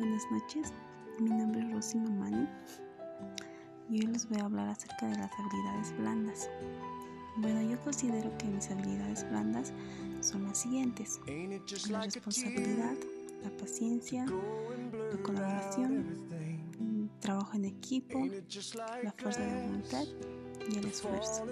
buenas noches. Mi nombre es Rosy Mamani y hoy les voy a hablar acerca de las habilidades blandas. Bueno, yo considero que mis habilidades blandas son las siguientes. La responsabilidad, la paciencia, la colaboración, el mm, trabajo en equipo, la fuerza de voluntad y el esfuerzo.